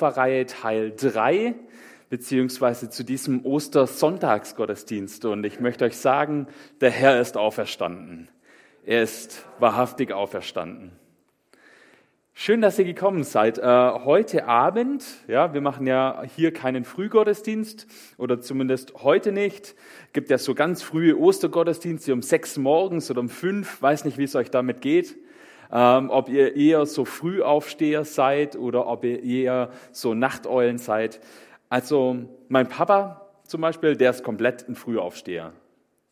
Opferreihe Teil 3, beziehungsweise zu diesem Ostersonntagsgottesdienst. Und ich möchte euch sagen, der Herr ist auferstanden. Er ist wahrhaftig auferstanden. Schön, dass ihr gekommen seid. Äh, heute Abend, ja, wir machen ja hier keinen Frühgottesdienst oder zumindest heute nicht. Gibt ja so ganz frühe Ostergottesdienste um sechs morgens oder um fünf. Weiß nicht, wie es euch damit geht. Ähm, ob ihr eher so Frühaufsteher seid oder ob ihr eher so Nachteulen seid. Also mein Papa zum Beispiel, der ist komplett ein Frühaufsteher.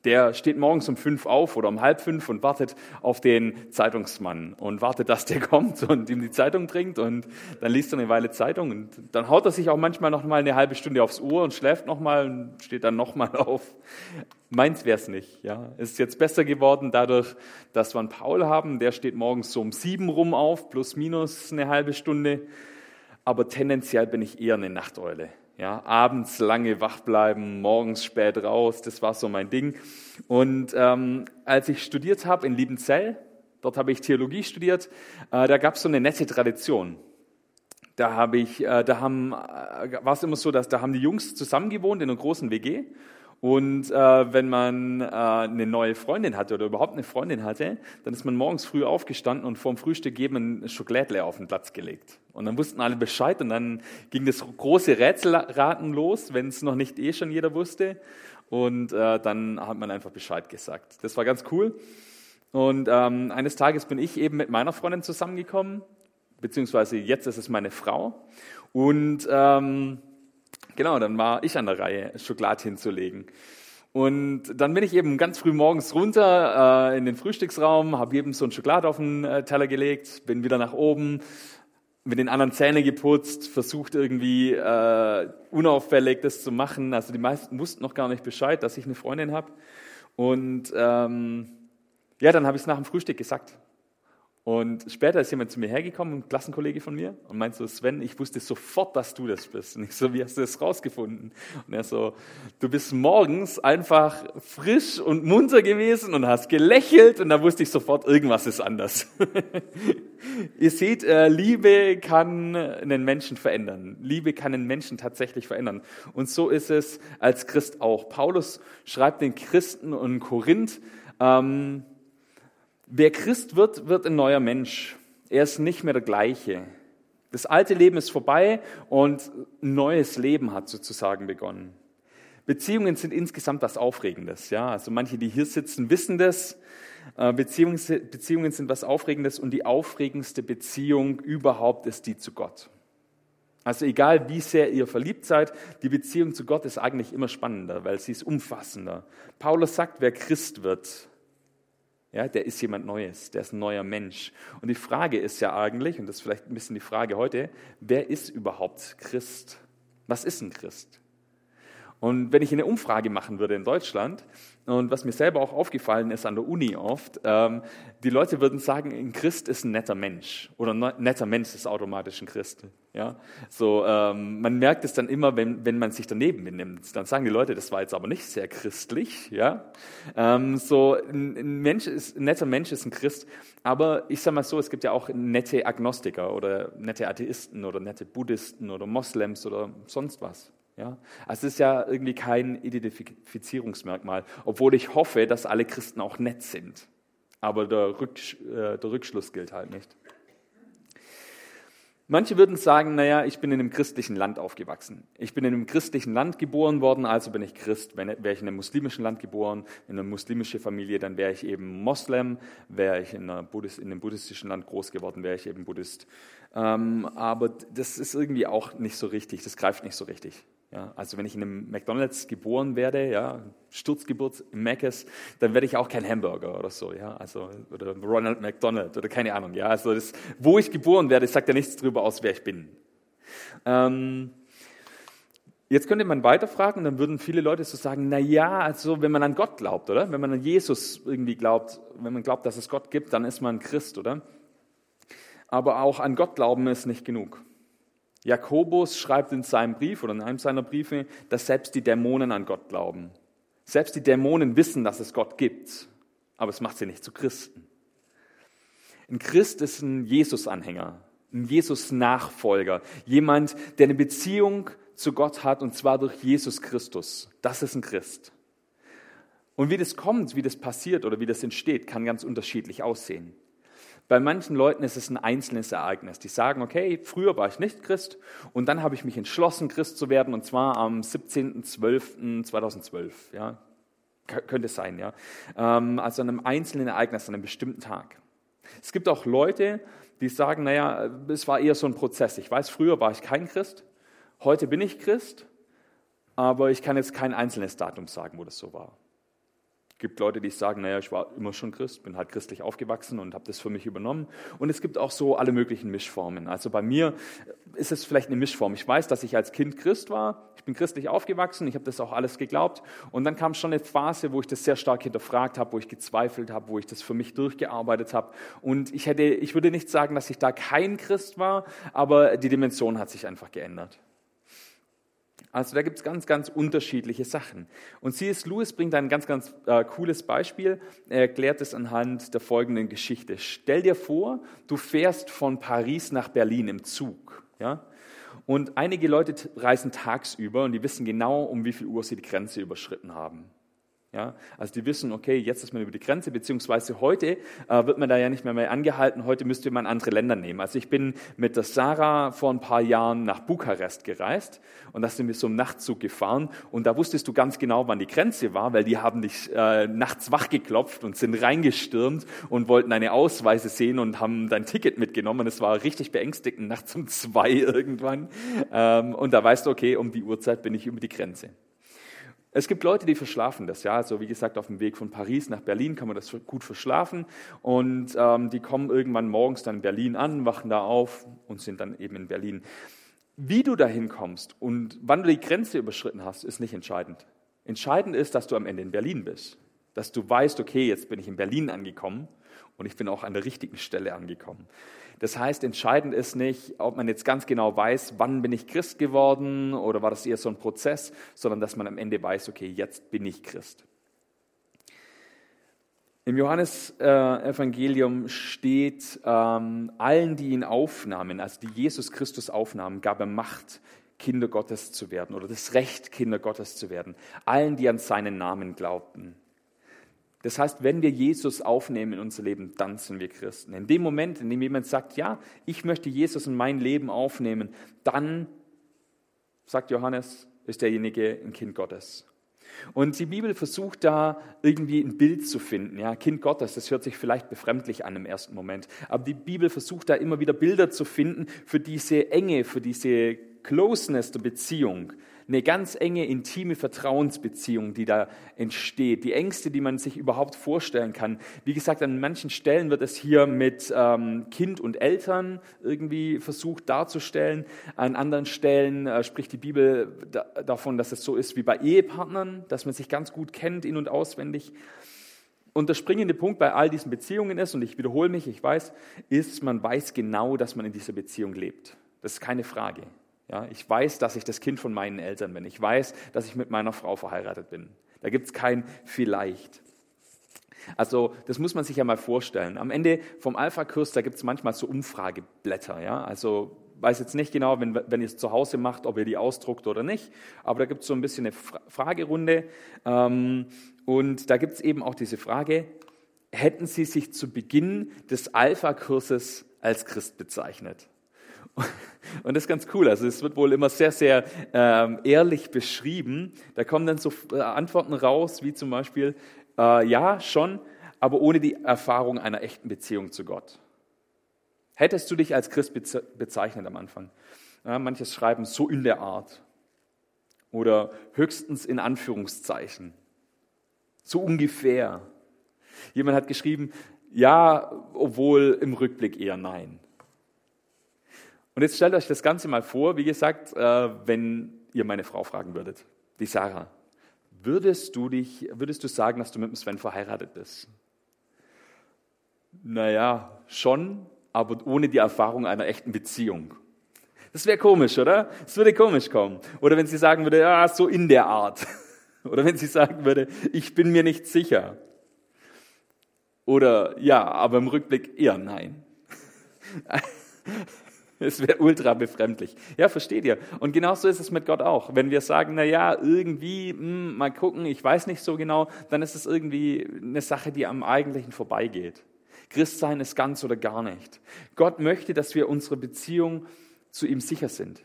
Der steht morgens um fünf auf oder um halb fünf und wartet auf den Zeitungsmann und wartet, dass der kommt und ihm die Zeitung bringt und dann liest er eine Weile Zeitung und dann haut er sich auch manchmal noch mal eine halbe Stunde aufs Ohr und schläft noch mal und steht dann noch mal auf. Meins wär's nicht. Ja, ist jetzt besser geworden dadurch, dass wir einen Paul haben. Der steht morgens so um sieben rum auf, plus minus eine halbe Stunde. Aber tendenziell bin ich eher eine Nachteule. Ja, abends lange wach bleiben, morgens spät raus, das war so mein Ding. Und ähm, als ich studiert habe in Liebenzell, dort habe ich Theologie studiert, äh, da gab es so eine nette Tradition. Da habe ich, äh, da haben, äh, war es immer so, dass da haben die Jungs zusammen gewohnt in einer großen WG und äh, wenn man äh, eine neue Freundin hatte oder überhaupt eine Freundin hatte, dann ist man morgens früh aufgestanden und vorm Frühstück eben ein Schokolädle auf den Platz gelegt. Und dann wussten alle Bescheid und dann ging das große Rätselraten los, wenn es noch nicht eh schon jeder wusste. Und äh, dann hat man einfach Bescheid gesagt. Das war ganz cool. Und ähm, eines Tages bin ich eben mit meiner Freundin zusammengekommen, beziehungsweise jetzt ist es meine Frau. Und ähm, Genau, dann war ich an der Reihe, Schokolade hinzulegen. Und dann bin ich eben ganz früh morgens runter äh, in den Frühstücksraum, habe eben so ein Schokolade auf den äh, Teller gelegt, bin wieder nach oben, mit den anderen Zähne geputzt, versucht irgendwie äh, unauffällig das zu machen. Also die meisten wussten noch gar nicht Bescheid, dass ich eine Freundin habe. Und ähm, ja, dann habe ich es nach dem Frühstück gesagt. Und später ist jemand zu mir hergekommen, ein Klassenkollege von mir, und meint so, Sven, ich wusste sofort, dass du das bist. Und ich so, wie hast du das rausgefunden? Und er so, du bist morgens einfach frisch und munter gewesen und hast gelächelt und da wusste ich sofort, irgendwas ist anders. Ihr seht, äh, Liebe kann einen Menschen verändern. Liebe kann einen Menschen tatsächlich verändern. Und so ist es als Christ auch. Paulus schreibt den Christen in Korinth, ähm, Wer Christ wird, wird ein neuer Mensch. Er ist nicht mehr der gleiche. Das alte Leben ist vorbei und ein neues Leben hat sozusagen begonnen. Beziehungen sind insgesamt was Aufregendes. Ja, also manche, die hier sitzen, wissen das. Äh, Beziehungen, Beziehungen sind was Aufregendes und die aufregendste Beziehung überhaupt ist die zu Gott. Also egal, wie sehr ihr verliebt seid, die Beziehung zu Gott ist eigentlich immer spannender, weil sie ist umfassender. Paulus sagt, wer Christ wird, ja, der ist jemand Neues, der ist ein neuer Mensch. Und die Frage ist ja eigentlich, und das ist vielleicht ein bisschen die Frage heute, wer ist überhaupt Christ? Was ist ein Christ? Und wenn ich eine Umfrage machen würde in Deutschland, und was mir selber auch aufgefallen ist an der Uni oft, ähm, die Leute würden sagen, ein Christ ist ein netter Mensch oder ein netter Mensch ist automatisch ein Christ. Ja, so ähm, man merkt es dann immer, wenn, wenn man sich daneben benimmt. Dann sagen die Leute, das war jetzt aber nicht sehr christlich. Ja, ähm, so ein, ein Mensch ist ein netter Mensch ist ein Christ, aber ich sage mal so, es gibt ja auch nette Agnostiker oder nette Atheisten oder nette Buddhisten oder Moslems oder sonst was. Ja? Also es ist ja irgendwie kein Identifizierungsmerkmal, obwohl ich hoffe, dass alle Christen auch nett sind. Aber der, Rücksch äh, der Rückschluss gilt halt nicht. Manche würden sagen, naja, ich bin in einem christlichen Land aufgewachsen. Ich bin in einem christlichen Land geboren worden, also bin ich Christ. Wäre ich in einem muslimischen Land geboren, in einer muslimischen Familie, dann wäre ich eben Moslem. Wäre ich in, Buddhist, in, einem buddhistischen Land groß geworden, wäre ich eben Buddhist. Ähm, aber das ist irgendwie auch nicht so richtig, das greift nicht so richtig. Ja, also wenn ich in einem McDonalds geboren werde, ja, Sturzgeburt im Mc's, dann werde ich auch kein Hamburger oder so, ja, also oder Ronald McDonald oder keine Ahnung, ja, also das, wo ich geboren werde, sagt ja nichts darüber aus, wer ich bin. Ähm, jetzt könnte man weiterfragen, dann würden viele Leute so sagen, na ja, also wenn man an Gott glaubt, oder, wenn man an Jesus irgendwie glaubt, wenn man glaubt, dass es Gott gibt, dann ist man Christ, oder? Aber auch an Gott glauben ist nicht genug. Jakobus schreibt in seinem Brief oder in einem seiner Briefe, dass selbst die Dämonen an Gott glauben. Selbst die Dämonen wissen, dass es Gott gibt, aber es macht sie nicht zu Christen. Ein Christ ist ein Jesus-Anhänger. Ein Jesus-Nachfolger. Jemand, der eine Beziehung zu Gott hat und zwar durch Jesus Christus. Das ist ein Christ. Und wie das kommt, wie das passiert oder wie das entsteht, kann ganz unterschiedlich aussehen. Bei manchen Leuten ist es ein einzelnes Ereignis. Die sagen, okay, früher war ich nicht Christ und dann habe ich mich entschlossen, Christ zu werden und zwar am 17.12.2012. Ja, könnte es sein, ja. Ähm, also an einem einzelnen Ereignis, an einem bestimmten Tag. Es gibt auch Leute, die sagen, naja, es war eher so ein Prozess. Ich weiß, früher war ich kein Christ, heute bin ich Christ, aber ich kann jetzt kein einzelnes Datum sagen, wo das so war. Es gibt Leute, die sagen, naja, ich war immer schon Christ, bin halt christlich aufgewachsen und habe das für mich übernommen. Und es gibt auch so alle möglichen Mischformen. Also bei mir ist es vielleicht eine Mischform. Ich weiß, dass ich als Kind Christ war, ich bin christlich aufgewachsen, ich habe das auch alles geglaubt. Und dann kam schon eine Phase, wo ich das sehr stark hinterfragt habe, wo ich gezweifelt habe, wo ich das für mich durchgearbeitet habe. Und ich, hätte, ich würde nicht sagen, dass ich da kein Christ war, aber die Dimension hat sich einfach geändert. Also da gibt es ganz, ganz unterschiedliche Sachen. Und C.S. Lewis bringt ein ganz, ganz äh, cooles Beispiel. Er erklärt es anhand der folgenden Geschichte. Stell dir vor, du fährst von Paris nach Berlin im Zug. Ja? Und einige Leute reisen tagsüber und die wissen genau, um wie viel Uhr sie die Grenze überschritten haben. Ja, also die wissen, okay, jetzt ist man über die Grenze, beziehungsweise heute äh, wird man da ja nicht mehr, mehr angehalten, heute müsste man andere Länder nehmen. Also ich bin mit der Sarah vor ein paar Jahren nach Bukarest gereist und da sind wir so im Nachtzug gefahren und da wusstest du ganz genau, wann die Grenze war, weil die haben dich äh, nachts wach geklopft und sind reingestürmt und wollten deine Ausweise sehen und haben dein Ticket mitgenommen. Es war richtig beängstigend, nachts um zwei irgendwann. Ähm, und da weißt du, okay, um die Uhrzeit bin ich über die Grenze. Es gibt Leute, die verschlafen das. Ja, also wie gesagt, auf dem Weg von Paris nach Berlin kann man das gut verschlafen. Und ähm, die kommen irgendwann morgens dann in Berlin an, wachen da auf und sind dann eben in Berlin. Wie du dahin kommst und wann du die Grenze überschritten hast, ist nicht entscheidend. Entscheidend ist, dass du am Ende in Berlin bist. Dass du weißt, okay, jetzt bin ich in Berlin angekommen und ich bin auch an der richtigen Stelle angekommen. Das heißt, entscheidend ist nicht, ob man jetzt ganz genau weiß, wann bin ich Christ geworden oder war das eher so ein Prozess, sondern dass man am Ende weiß, okay, jetzt bin ich Christ. Im Johannesevangelium steht, ähm, allen, die ihn aufnahmen, also die Jesus Christus aufnahmen, gab er Macht, Kinder Gottes zu werden oder das Recht, Kinder Gottes zu werden. Allen, die an seinen Namen glaubten. Das heißt, wenn wir Jesus aufnehmen in unser Leben, dann sind wir Christen. In dem Moment, in dem jemand sagt, ja, ich möchte Jesus in mein Leben aufnehmen, dann, sagt Johannes, ist derjenige ein Kind Gottes. Und die Bibel versucht da irgendwie ein Bild zu finden. Ja, Kind Gottes, das hört sich vielleicht befremdlich an im ersten Moment. Aber die Bibel versucht da immer wieder Bilder zu finden für diese Enge, für diese Closeness der Beziehung eine ganz enge, intime Vertrauensbeziehung, die da entsteht, die Ängste, die man sich überhaupt vorstellen kann. Wie gesagt, an manchen Stellen wird es hier mit ähm, Kind und Eltern irgendwie versucht darzustellen. An anderen Stellen äh, spricht die Bibel da, davon, dass es so ist wie bei Ehepartnern, dass man sich ganz gut kennt, in- und auswendig. Und der springende Punkt bei all diesen Beziehungen ist, und ich wiederhole mich, ich weiß, ist, man weiß genau, dass man in dieser Beziehung lebt. Das ist keine Frage. Ja, ich weiß, dass ich das Kind von meinen Eltern bin. Ich weiß, dass ich mit meiner Frau verheiratet bin. Da gibt es kein vielleicht. Also das muss man sich ja mal vorstellen. Am Ende vom Alpha-Kurs, da gibt es manchmal so Umfrageblätter. Ja? Also weiß jetzt nicht genau, wenn, wenn ihr es zu Hause macht, ob ihr die ausdruckt oder nicht. Aber da gibt es so ein bisschen eine Fragerunde. Ähm, und da gibt es eben auch diese Frage, hätten Sie sich zu Beginn des Alpha-Kurses als Christ bezeichnet? Und das ist ganz cool. Also es wird wohl immer sehr, sehr ähm, ehrlich beschrieben. Da kommen dann so äh, Antworten raus, wie zum Beispiel, äh, ja, schon, aber ohne die Erfahrung einer echten Beziehung zu Gott. Hättest du dich als Christ bezeichnet am Anfang? Ja, manches schreiben so in der Art. Oder höchstens in Anführungszeichen. So ungefähr. Jemand hat geschrieben, ja, obwohl im Rückblick eher nein. Und jetzt stellt euch das Ganze mal vor, wie gesagt, äh, wenn ihr meine Frau fragen würdet, die Sarah, würdest du dich, würdest du sagen, dass du mit dem Sven verheiratet bist? Naja, schon, aber ohne die Erfahrung einer echten Beziehung. Das wäre komisch, oder? Das würde komisch kommen. Oder wenn sie sagen würde, ja, so in der Art. Oder wenn sie sagen würde, ich bin mir nicht sicher. Oder ja, aber im Rückblick eher nein. Es wäre ultra befremdlich. Ja, versteht ihr? Und genauso ist es mit Gott auch. Wenn wir sagen, na ja, irgendwie, mh, hm, mal gucken, ich weiß nicht so genau, dann ist es irgendwie eine Sache, die am Eigentlichen vorbeigeht. Christsein ist ganz oder gar nicht. Gott möchte, dass wir unsere Beziehung zu ihm sicher sind.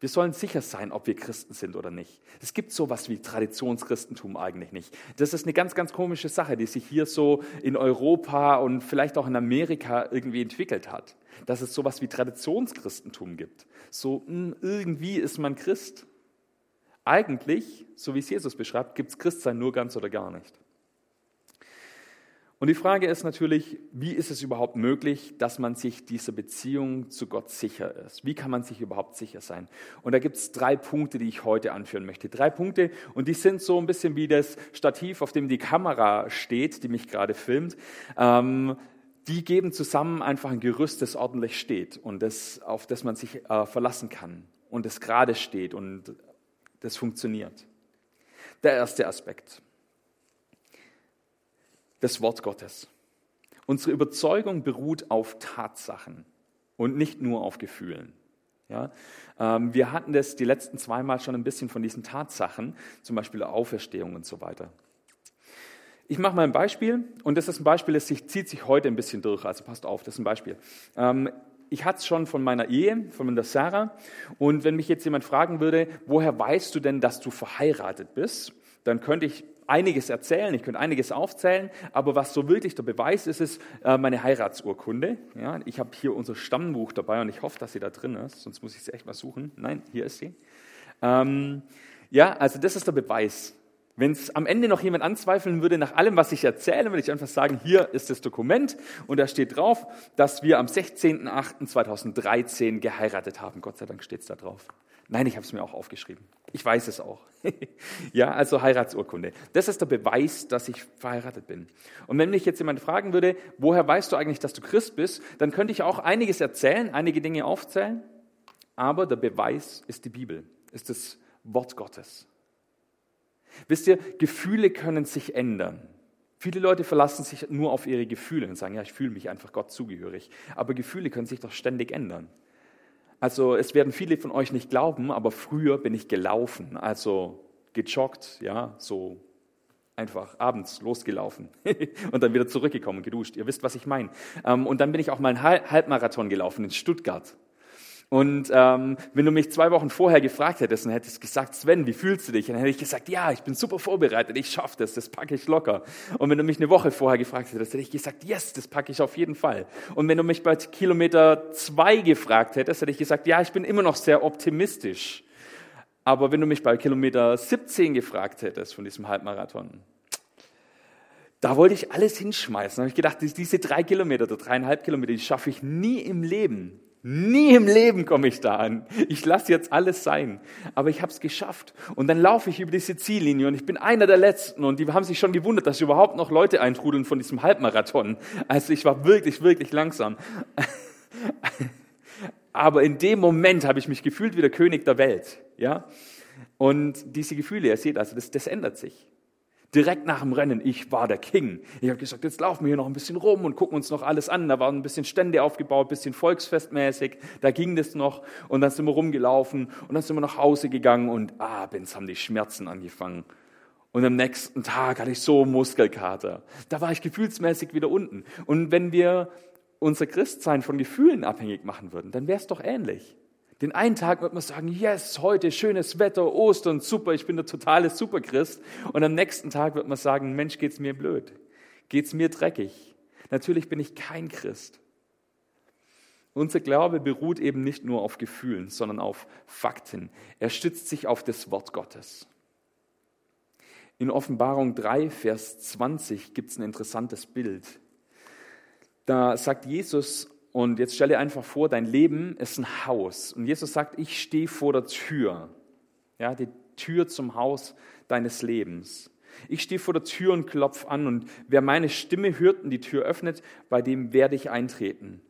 Wir sollen sicher sein, ob wir Christen sind oder nicht. Es gibt sowas wie Traditionschristentum eigentlich nicht. Das ist eine ganz, ganz komische Sache, die sich hier so in Europa und vielleicht auch in Amerika irgendwie entwickelt hat. Dass es sowas wie Traditionschristentum gibt. So, hm, irgendwie ist man Christ. Eigentlich, so wie es Jesus beschreibt, gibt es Christsein nur ganz oder gar nicht. Und die Frage ist natürlich, wie ist es überhaupt möglich, dass man sich dieser Beziehung zu Gott sicher ist? Wie kann man sich überhaupt sicher sein? Und da gibt es drei Punkte, die ich heute anführen möchte. Drei Punkte und die sind so ein bisschen wie das Stativ, auf dem die Kamera steht, die mich gerade filmt. Ähm, die geben zusammen einfach ein Gerüst, das ordentlich steht und das, auf das man sich äh, verlassen kann und das gerade steht und das funktioniert. Der erste Aspekt das Wort Gottes. Unsere Überzeugung beruht auf Tatsachen und nicht nur auf Gefühlen. Ja, ähm, wir hatten das die letzten zweimal schon ein bisschen von diesen Tatsachen, zum Beispiel Auferstehung und so weiter. Ich mache mal ein Beispiel und das ist ein Beispiel, das sich, zieht sich heute ein bisschen durch, also passt auf, das ist ein Beispiel. Ähm, ich hatte es schon von meiner Ehe, von der Sarah und wenn mich jetzt jemand fragen würde, woher weißt du denn, dass du verheiratet bist, dann könnte ich einiges erzählen, ich könnte einiges aufzählen, aber was so wirklich der Beweis ist, ist äh, meine Heiratsurkunde. Ja, ich habe hier unser Stammbuch dabei und ich hoffe, dass sie da drin ist, sonst muss ich sie echt mal suchen. Nein, hier ist sie. Ähm, ja, also das ist der Beweis. Wenn es am Ende noch jemand anzweifeln würde, nach allem, was ich erzähle, würde ich einfach sagen, hier ist das Dokument und da steht drauf, dass wir am 16.08.2013 geheiratet haben. Gott sei Dank steht es da drauf. Nein, ich habe es mir auch aufgeschrieben. Ich weiß es auch. ja, also Heiratsurkunde. Das ist der Beweis, dass ich verheiratet bin. Und wenn mich jetzt jemand fragen würde, woher weißt du eigentlich, dass du Christ bist, dann könnte ich auch einiges erzählen, einige Dinge aufzählen. Aber der Beweis ist die Bibel, ist das Wort Gottes. Wisst ihr, Gefühle können sich ändern. Viele Leute verlassen sich nur auf ihre Gefühle und sagen, ja, ich fühle mich einfach Gott zugehörig. Aber Gefühle können sich doch ständig ändern. Also es werden viele von euch nicht glauben, aber früher bin ich gelaufen, also gejoggt, ja, so einfach abends losgelaufen und dann wieder zurückgekommen, geduscht. Ihr wisst, was ich meine. Ähm, und dann bin ich auch mal einen Halbmarathon gelaufen in Stuttgart. Und ähm, wenn du mich zwei Wochen vorher gefragt hättest und hättest gesagt, Sven, wie fühlst du dich? dann hätte ich gesagt, ja, ich bin super vorbereitet, ich schaffe das, das packe ich locker. Und wenn du mich eine Woche vorher gefragt hättest, hätte ich gesagt, yes, das packe ich auf jeden Fall. Und wenn du mich bei Kilometer zwei gefragt hättest, hätte ich gesagt, ja, ich bin immer noch sehr optimistisch. Aber wenn du mich bei Kilometer 17 gefragt hättest von diesem Halbmarathon, da wollte ich alles hinschmeißen. Da habe ich gedacht, diese drei Kilometer oder dreieinhalb Kilometer, die schaffe ich nie im Leben. Nie im Leben komme ich da an. Ich lasse jetzt alles sein. Aber ich habe es geschafft. Und dann laufe ich über diese Ziellinie und ich bin einer der Letzten. Und die haben sich schon gewundert, dass überhaupt noch Leute eintrudeln von diesem Halbmarathon. Also ich war wirklich, wirklich langsam. Aber in dem Moment habe ich mich gefühlt wie der König der Welt. Ja? Und diese Gefühle, ihr seht, also das, das ändert sich. Direkt nach dem Rennen, ich war der King. Ich habe gesagt, jetzt laufen wir hier noch ein bisschen rum und gucken uns noch alles an. Da waren ein bisschen Stände aufgebaut, bisschen volksfestmäßig. Da ging das noch. Und dann sind wir rumgelaufen und dann sind wir nach Hause gegangen und abends haben die Schmerzen angefangen. Und am nächsten Tag hatte ich so Muskelkater. Da war ich gefühlsmäßig wieder unten. Und wenn wir unser Christsein von Gefühlen abhängig machen würden, dann wäre es doch ähnlich. Den einen Tag wird man sagen, yes, heute schönes Wetter, Ostern, super, ich bin der totale Superchrist. Und am nächsten Tag wird man sagen, Mensch, geht's mir blöd, geht's mir dreckig. Natürlich bin ich kein Christ. Unser Glaube beruht eben nicht nur auf Gefühlen, sondern auf Fakten. Er stützt sich auf das Wort Gottes. In Offenbarung 3, Vers 20 gibt es ein interessantes Bild. Da sagt Jesus und jetzt stell dir einfach vor, dein Leben ist ein Haus. Und Jesus sagt, ich stehe vor der Tür. Ja, die Tür zum Haus deines Lebens. Ich stehe vor der Tür und klopfe an und wer meine Stimme hört und die Tür öffnet, bei dem werde ich eintreten.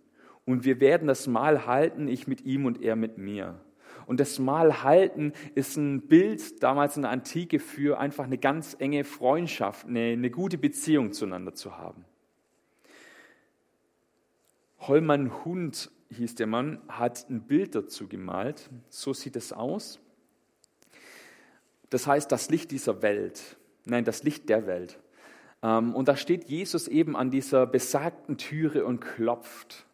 Und wir werden das Mahl halten, ich mit ihm und er mit mir. Und das Mahl halten ist ein Bild damals in der Antike für einfach eine ganz enge Freundschaft, eine, eine gute Beziehung zueinander zu haben hol mal einen Hund hieß der Mann, hat ein Bild dazu gemalt. So sieht es aus. Das heißt, das Licht dieser Welt. Nein, das Licht der Welt. Ähm, und da steht Jesus eben an dieser besagten Türe und klopft.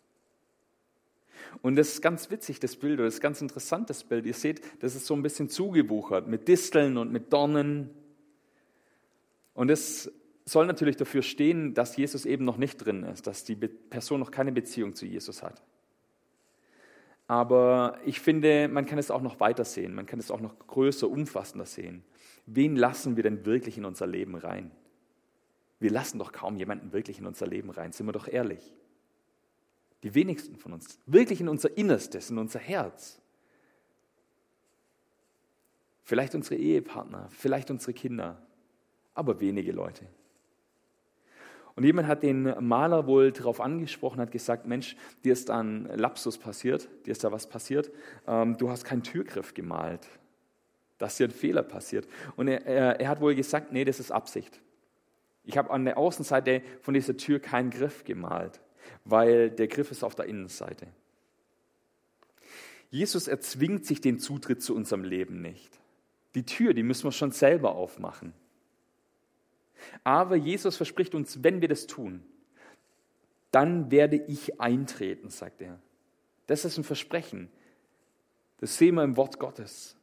Und das ist ganz witzig, das Bild, oder das ist ganz interessant, das Bild. Ihr seht, das ist so ein bisschen zugewuchert mit Disteln und mit Dornen. Und es soll natürlich dafür stehen, dass Jesus eben noch nicht drin ist, dass die Person noch keine Beziehung zu Jesus hat. Aber ich finde, man kann es auch noch weiter sehen, man kann es auch noch größer, umfassender sehen. Wen lassen wir denn wirklich in unser Leben rein? Wir lassen doch kaum jemanden wirklich in unser Leben rein, sind wir doch ehrlich. Die wenigsten von uns, wirklich in unser Innerstes, in unser Herz. Vielleicht unsere Ehepartner, vielleicht unsere Kinder, aber wenige Leute. Und jemand hat den Maler wohl darauf angesprochen, hat gesagt, Mensch, dir ist ein Lapsus passiert, dir ist da was passiert, ähm, du hast keinen Türgriff gemalt, da ist dir ein Fehler passiert. Und er, er, er hat wohl gesagt, nee, das ist Absicht. Ich habe an der Außenseite von dieser Tür keinen Griff gemalt, weil der Griff ist auf der Innenseite. Jesus erzwingt sich den Zutritt zu unserem Leben nicht. Die Tür, die müssen wir schon selber aufmachen. Aber Jesus verspricht uns, wenn wir das tun, dann werde ich eintreten, sagt er. Das ist ein Versprechen. Das sehen wir im Wort Gottes.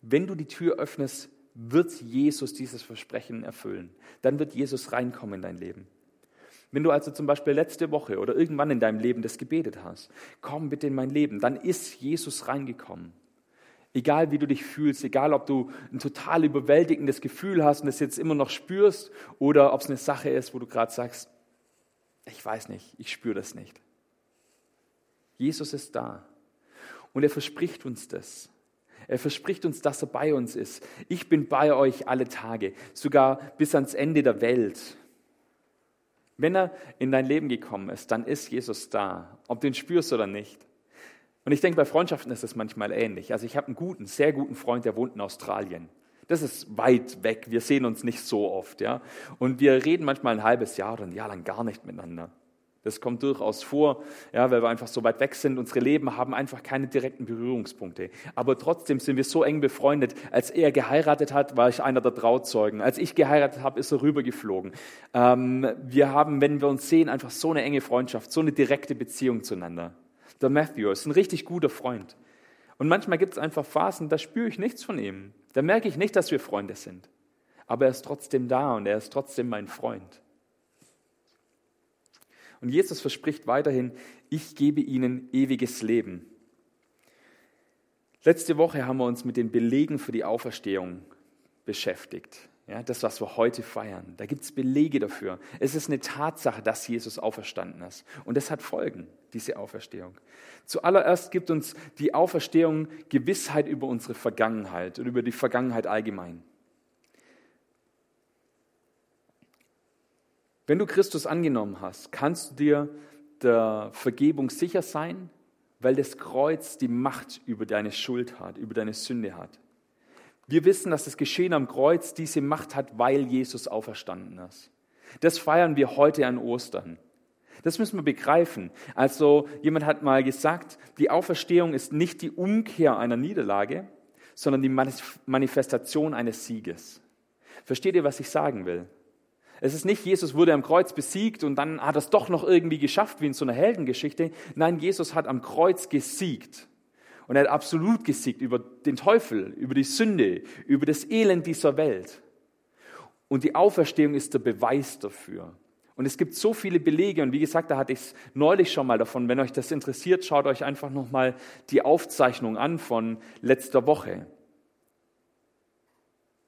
Wenn du die Tür öffnest, wird Jesus dieses Versprechen erfüllen. Dann wird Jesus reinkommen in dein Leben. Wenn du also zum Beispiel letzte Woche oder irgendwann in deinem Leben das gebetet hast, komm bitte in mein Leben, dann ist Jesus reingekommen. Egal wie du dich fühlst, egal ob du ein total überwältigendes Gefühl hast und es jetzt immer noch spürst oder ob es eine Sache ist, wo du gerade sagst, ich weiß nicht, ich spüre das nicht. Jesus ist da und er verspricht uns das. Er verspricht uns, dass er bei uns ist. Ich bin bei euch alle Tage, sogar bis ans Ende der Welt. Wenn er in dein Leben gekommen ist, dann ist Jesus da, ob du ihn spürst oder nicht. Und ich denke, bei Freundschaften ist es manchmal ähnlich. Also ich habe einen guten, sehr guten Freund, der wohnt in Australien. Das ist weit weg. Wir sehen uns nicht so oft, ja. Und wir reden manchmal ein halbes Jahr oder ein Jahr lang gar nicht miteinander. Das kommt durchaus vor, ja, weil wir einfach so weit weg sind. Unsere Leben haben einfach keine direkten Berührungspunkte. Aber trotzdem sind wir so eng befreundet. Als er geheiratet hat, war ich einer der Trauzeugen. Als ich geheiratet habe, ist er rübergeflogen. Ähm, wir haben, wenn wir uns sehen, einfach so eine enge Freundschaft, so eine direkte Beziehung zueinander. Der Matthew ist ein richtig guter Freund. Und manchmal gibt es einfach Phasen, da spüre ich nichts von ihm. Da merke ich nicht, dass wir Freunde sind. Aber er ist trotzdem da und er ist trotzdem mein Freund. Und Jesus verspricht weiterhin, ich gebe ihnen ewiges Leben. Letzte Woche haben wir uns mit den Belegen für die Auferstehung beschäftigt. Ja, das, was wir heute feiern. Da gibt es Belege dafür. Es ist eine Tatsache, dass Jesus auferstanden ist. Und das hat Folgen, diese Auferstehung. Zuallererst gibt uns die Auferstehung Gewissheit über unsere Vergangenheit und über die Vergangenheit allgemein. Wenn du Christus angenommen hast, kannst du dir der Vergebung sicher sein, weil das Kreuz die Macht über deine Schuld hat, über deine Sünde hat. Wir wissen, dass das Geschehen am Kreuz diese Macht hat, weil Jesus auferstanden ist. Das feiern wir heute an Ostern. Das müssen wir begreifen. Also jemand hat mal gesagt, die Auferstehung ist nicht die Umkehr einer Niederlage, sondern die Manifestation eines Sieges. Versteht ihr, was ich sagen will? Es ist nicht, Jesus wurde am Kreuz besiegt und dann hat er es doch noch irgendwie geschafft, wie in so einer Heldengeschichte. Nein, Jesus hat am Kreuz gesiegt. Und er hat absolut gesiegt über den Teufel, über die Sünde, über das Elend dieser Welt. Und die Auferstehung ist der Beweis dafür. Und es gibt so viele Belege, und wie gesagt, da hatte ich es neulich schon mal davon. Wenn euch das interessiert, schaut euch einfach nochmal die Aufzeichnung an von letzter Woche.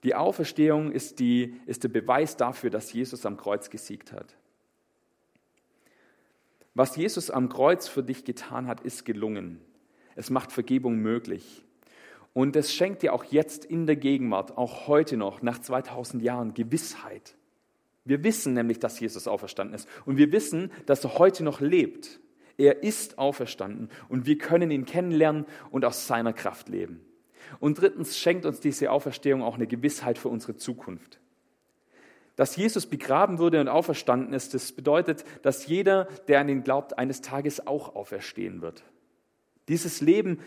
Die Auferstehung ist, die, ist der Beweis dafür, dass Jesus am Kreuz gesiegt hat. Was Jesus am Kreuz für dich getan hat, ist gelungen. Es macht Vergebung möglich. Und es schenkt dir auch jetzt in der Gegenwart, auch heute noch, nach 2000 Jahren, Gewissheit. Wir wissen nämlich, dass Jesus auferstanden ist. Und wir wissen, dass er heute noch lebt. Er ist auferstanden und wir können ihn kennenlernen und aus seiner Kraft leben. Und drittens schenkt uns diese Auferstehung auch eine Gewissheit für unsere Zukunft. Dass Jesus begraben wurde und auferstanden ist, das bedeutet, dass jeder, der an ihn glaubt, eines Tages auch auferstehen wird. Dieses Leben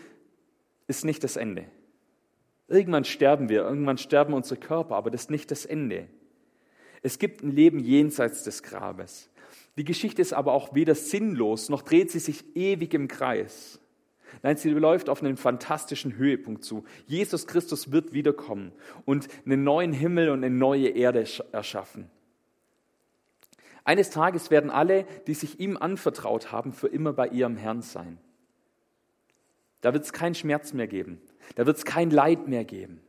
ist nicht das Ende. Irgendwann sterben wir, irgendwann sterben unsere Körper, aber das ist nicht das Ende. Es gibt ein Leben jenseits des Grabes. Die Geschichte ist aber auch weder sinnlos, noch dreht sie sich ewig im Kreis. Nein, sie läuft auf einen fantastischen Höhepunkt zu. Jesus Christus wird wiederkommen und einen neuen Himmel und eine neue Erde erschaffen. Eines Tages werden alle, die sich ihm anvertraut haben, für immer bei ihrem Herrn sein. Da wird es keinen Schmerz mehr geben. Da wird es kein Leid mehr geben.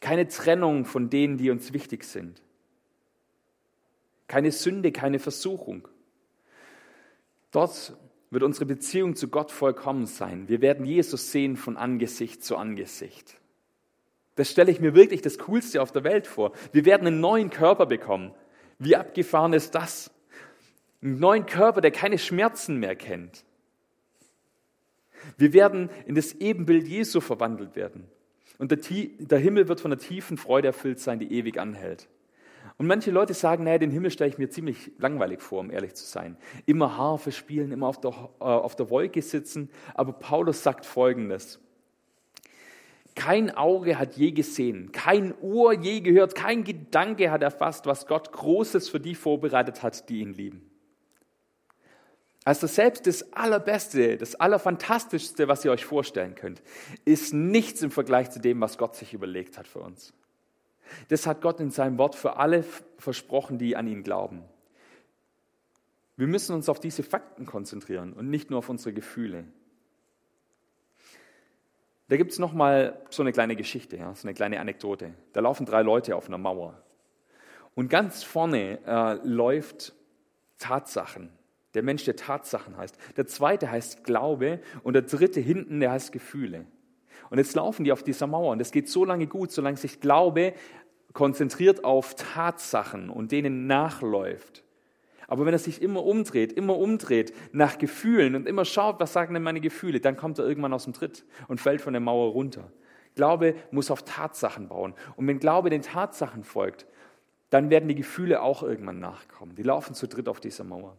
Keine Trennung von denen, die uns wichtig sind. Keine Sünde, keine Versuchung. Dort wird unsere Beziehung zu Gott vollkommen sein. Wir werden Jesus sehen von Angesicht zu Angesicht. Das stelle ich mir wirklich das Coolste auf der Welt vor. Wir werden einen neuen Körper bekommen. Wie abgefahren ist das? Einen neuen Körper, der keine Schmerzen mehr kennt. Wir werden in das Ebenbild Jesu verwandelt werden. Und der, der Himmel wird von einer tiefen Freude erfüllt sein, die ewig anhält. Und manche Leute sagen, naja, den Himmel stelle ich mir ziemlich langweilig vor, um ehrlich zu sein. Immer Harfe spielen, immer auf der, äh, auf der Wolke sitzen. Aber Paulus sagt Folgendes. Kein Auge hat je gesehen, kein Ohr je gehört, kein Gedanke hat erfasst, was Gott Großes für die vorbereitet hat, die ihn lieben. Also selbst das Allerbeste, das Allerfantastischste, was ihr euch vorstellen könnt, ist nichts im Vergleich zu dem, was Gott sich überlegt hat für uns. Das hat Gott in seinem Wort für alle versprochen, die an ihn glauben. Wir müssen uns auf diese Fakten konzentrieren und nicht nur auf unsere Gefühle. Da gibt es nochmal so eine kleine Geschichte, ja, so eine kleine Anekdote. Da laufen drei Leute auf einer Mauer. Und ganz vorne äh, läuft Tatsachen. Der Mensch, der Tatsachen heißt. Der zweite heißt Glaube und der dritte hinten, der heißt Gefühle. Und jetzt laufen die auf dieser Mauer und es geht so lange gut, solange sich Glaube konzentriert auf Tatsachen und denen nachläuft. Aber wenn er sich immer umdreht, immer umdreht nach Gefühlen und immer schaut, was sagen denn meine Gefühle, dann kommt er irgendwann aus dem Tritt und fällt von der Mauer runter. Glaube muss auf Tatsachen bauen. Und wenn Glaube den Tatsachen folgt, dann werden die Gefühle auch irgendwann nachkommen. Die laufen zu dritt auf dieser Mauer.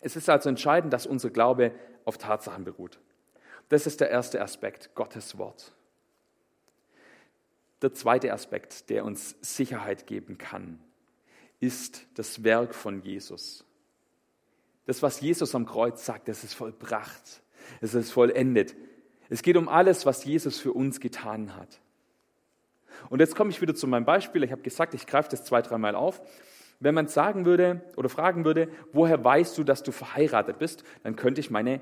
Es ist also entscheidend, dass unser Glaube auf Tatsachen beruht. Das ist der erste Aspekt, Gottes Wort. Der zweite Aspekt, der uns Sicherheit geben kann, ist das Werk von Jesus. Das, was Jesus am Kreuz sagt, das ist vollbracht, es ist vollendet. Es geht um alles, was Jesus für uns getan hat. Und jetzt komme ich wieder zu meinem Beispiel. Ich habe gesagt, ich greife das zwei, dreimal auf. Wenn man sagen würde oder fragen würde, woher weißt du, dass du verheiratet bist, dann könnte ich meine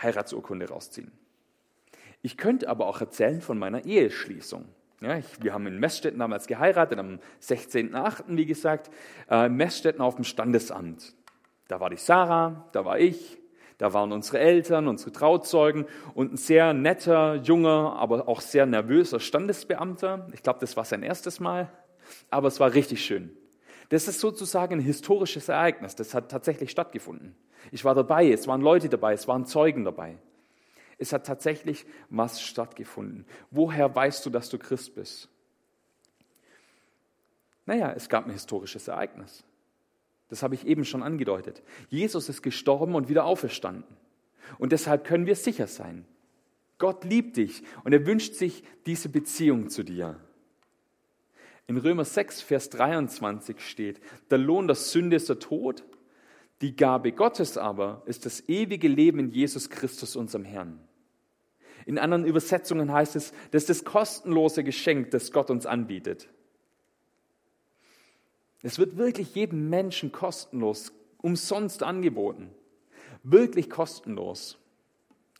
Heiratsurkunde rausziehen. Ich könnte aber auch erzählen von meiner Eheschließung. Ja, ich, wir haben in Messstetten damals geheiratet, am 16.8., wie gesagt, äh, Messstetten auf dem Standesamt. Da war die Sarah, da war ich, da waren unsere Eltern, unsere Trauzeugen und ein sehr netter, junger, aber auch sehr nervöser Standesbeamter. Ich glaube, das war sein erstes Mal, aber es war richtig schön. Das ist sozusagen ein historisches Ereignis. Das hat tatsächlich stattgefunden. Ich war dabei, es waren Leute dabei, es waren Zeugen dabei. Es hat tatsächlich was stattgefunden. Woher weißt du, dass du Christ bist? Naja, es gab ein historisches Ereignis. Das habe ich eben schon angedeutet. Jesus ist gestorben und wieder auferstanden. Und deshalb können wir sicher sein. Gott liebt dich und er wünscht sich diese Beziehung zu dir. In Römer 6, Vers 23 steht, der Lohn der Sünde ist der Tod, die Gabe Gottes aber ist das ewige Leben in Jesus Christus, unserem Herrn. In anderen Übersetzungen heißt es, das ist das kostenlose Geschenk, das Gott uns anbietet. Es wird wirklich jedem Menschen kostenlos, umsonst angeboten. Wirklich kostenlos.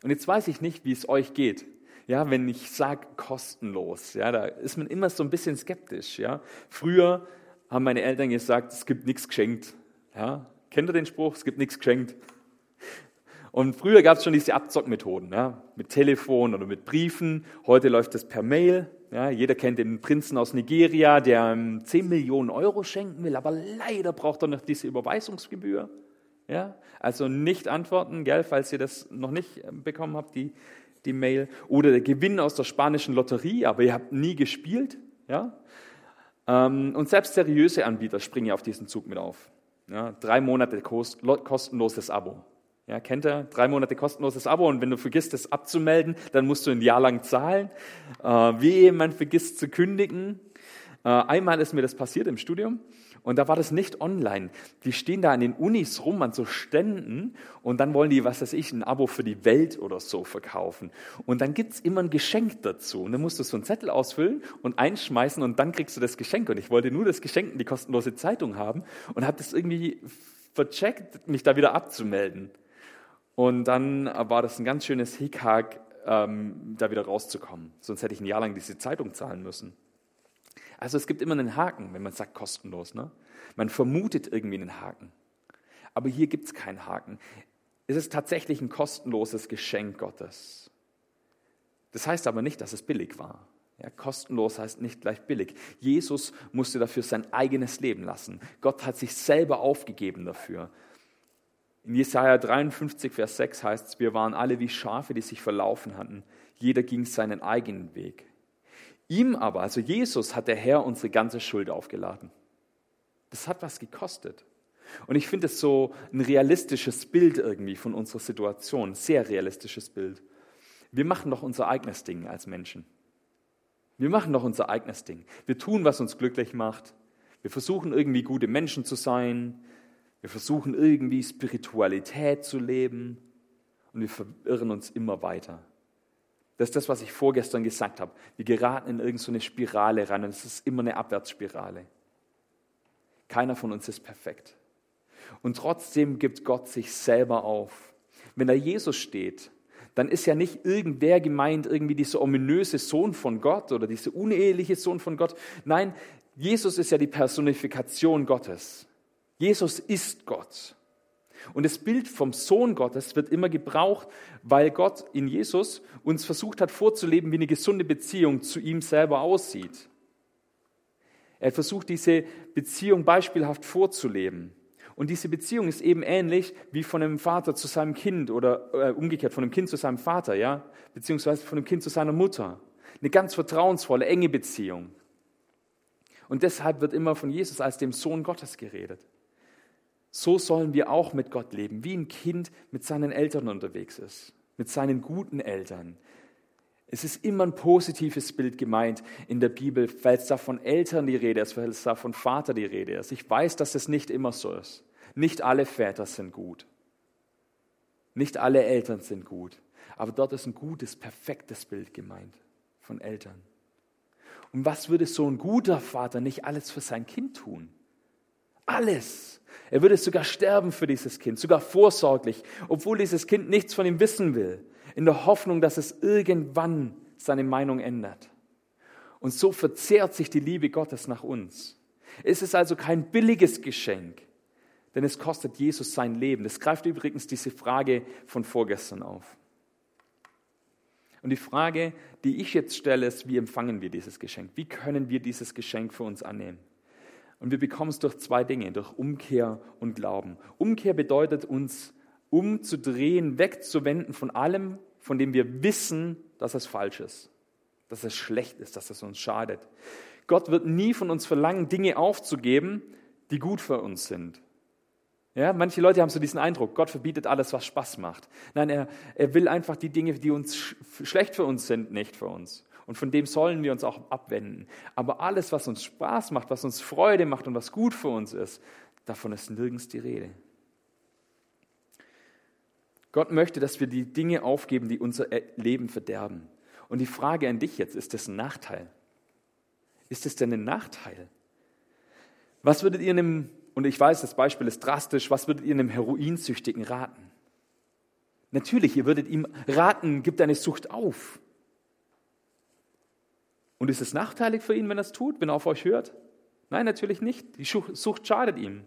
Und jetzt weiß ich nicht, wie es euch geht ja, wenn ich sage kostenlos, ja, da ist man immer so ein bisschen skeptisch, ja. Früher haben meine Eltern gesagt, es gibt nichts geschenkt, ja. Kennt ihr den Spruch? Es gibt nichts geschenkt. Und früher gab es schon diese Abzockmethoden, ja, mit Telefon oder mit Briefen. Heute läuft das per Mail. Ja, jeder kennt den Prinzen aus Nigeria, der 10 Millionen Euro schenken will, aber leider braucht er noch diese Überweisungsgebühr. Ja, also nicht antworten, gell, falls ihr das noch nicht bekommen habt, die die Mail. Oder der Gewinn aus der spanischen Lotterie, aber ihr habt nie gespielt. Ja? Ähm, und selbst seriöse Anbieter springen auf diesen Zug mit auf. Ja, drei Monate kostenloses Abo. Ja, kennt ihr? Drei Monate kostenloses Abo und wenn du vergisst, es abzumelden, dann musst du ein Jahr lang zahlen. Äh, wie jemand vergisst zu kündigen. Äh, einmal ist mir das passiert im Studium. Und da war das nicht online. Die stehen da an den Unis rum, an so Ständen und dann wollen die, was weiß ich, ein Abo für die Welt oder so verkaufen. Und dann gibt's immer ein Geschenk dazu. Und dann musst du so einen Zettel ausfüllen und einschmeißen und dann kriegst du das Geschenk. Und ich wollte nur das Geschenk, die kostenlose Zeitung haben und habe das irgendwie vercheckt, mich da wieder abzumelden. Und dann war das ein ganz schönes Hickhack, ähm, da wieder rauszukommen. Sonst hätte ich ein Jahr lang diese Zeitung zahlen müssen. Also es gibt immer einen Haken, wenn man sagt kostenlos. Ne? Man vermutet irgendwie einen Haken. Aber hier gibt es keinen Haken. Es ist tatsächlich ein kostenloses Geschenk Gottes. Das heißt aber nicht, dass es billig war. Ja, kostenlos heißt nicht gleich billig. Jesus musste dafür sein eigenes Leben lassen. Gott hat sich selber aufgegeben dafür. In Jesaja 53, Vers 6 heißt es, wir waren alle wie Schafe, die sich verlaufen hatten. Jeder ging seinen eigenen Weg. Ihm aber, also Jesus, hat der Herr unsere ganze Schuld aufgeladen. Das hat was gekostet. Und ich finde es so ein realistisches Bild irgendwie von unserer Situation, sehr realistisches Bild. Wir machen doch unser eigenes Ding als Menschen. Wir machen doch unser eigenes Ding. Wir tun, was uns glücklich macht. Wir versuchen irgendwie gute Menschen zu sein. Wir versuchen irgendwie Spiritualität zu leben. Und wir verirren uns immer weiter. Das ist das, was ich vorgestern gesagt habe. Wir geraten in irgendeine Spirale rein und es ist immer eine Abwärtsspirale. Keiner von uns ist perfekt. Und trotzdem gibt Gott sich selber auf. Wenn da Jesus steht, dann ist ja nicht irgendwer gemeint, irgendwie dieser ominöse Sohn von Gott oder dieser uneheliche Sohn von Gott. Nein, Jesus ist ja die Personifikation Gottes. Jesus ist Gott. Und das Bild vom Sohn Gottes wird immer gebraucht, weil Gott in Jesus uns versucht hat vorzuleben, wie eine gesunde Beziehung zu ihm selber aussieht. Er versucht diese Beziehung beispielhaft vorzuleben. Und diese Beziehung ist eben ähnlich wie von einem Vater zu seinem Kind oder äh, umgekehrt von einem Kind zu seinem Vater, ja, beziehungsweise von einem Kind zu seiner Mutter. Eine ganz vertrauensvolle, enge Beziehung. Und deshalb wird immer von Jesus als dem Sohn Gottes geredet. So sollen wir auch mit Gott leben, wie ein Kind mit seinen Eltern unterwegs ist, mit seinen guten Eltern. Es ist immer ein positives Bild gemeint in der Bibel, weil es da von Eltern die Rede ist, weil es da von Vater die Rede ist. Ich weiß, dass es nicht immer so ist. Nicht alle Väter sind gut. Nicht alle Eltern sind gut. Aber dort ist ein gutes, perfektes Bild gemeint von Eltern. Und was würde so ein guter Vater nicht alles für sein Kind tun? Alles. Er würde sogar sterben für dieses Kind, sogar vorsorglich, obwohl dieses Kind nichts von ihm wissen will, in der Hoffnung, dass es irgendwann seine Meinung ändert. Und so verzehrt sich die Liebe Gottes nach uns. Es ist also kein billiges Geschenk, denn es kostet Jesus sein Leben. Das greift übrigens diese Frage von vorgestern auf. Und die Frage, die ich jetzt stelle, ist, wie empfangen wir dieses Geschenk? Wie können wir dieses Geschenk für uns annehmen? Und wir bekommen es durch zwei Dinge, durch Umkehr und Glauben. Umkehr bedeutet uns umzudrehen, wegzuwenden von allem, von dem wir wissen, dass es falsch ist, dass es schlecht ist, dass es uns schadet. Gott wird nie von uns verlangen, Dinge aufzugeben, die gut für uns sind. Ja, manche Leute haben so diesen Eindruck, Gott verbietet alles, was Spaß macht. Nein, er, er will einfach die Dinge, die uns schlecht für uns sind, nicht für uns. Und von dem sollen wir uns auch abwenden. Aber alles, was uns Spaß macht, was uns Freude macht und was gut für uns ist, davon ist nirgends die Rede. Gott möchte, dass wir die Dinge aufgeben, die unser Leben verderben. Und die Frage an dich jetzt, ist das ein Nachteil? Ist es denn ein Nachteil? Was würdet ihr einem, und ich weiß, das Beispiel ist drastisch, was würdet ihr einem Heroinsüchtigen raten? Natürlich, ihr würdet ihm raten, gib deine Sucht auf. Und ist es nachteilig für ihn, wenn er es tut, wenn er auf euch hört? Nein, natürlich nicht. Die Sucht schadet ihm.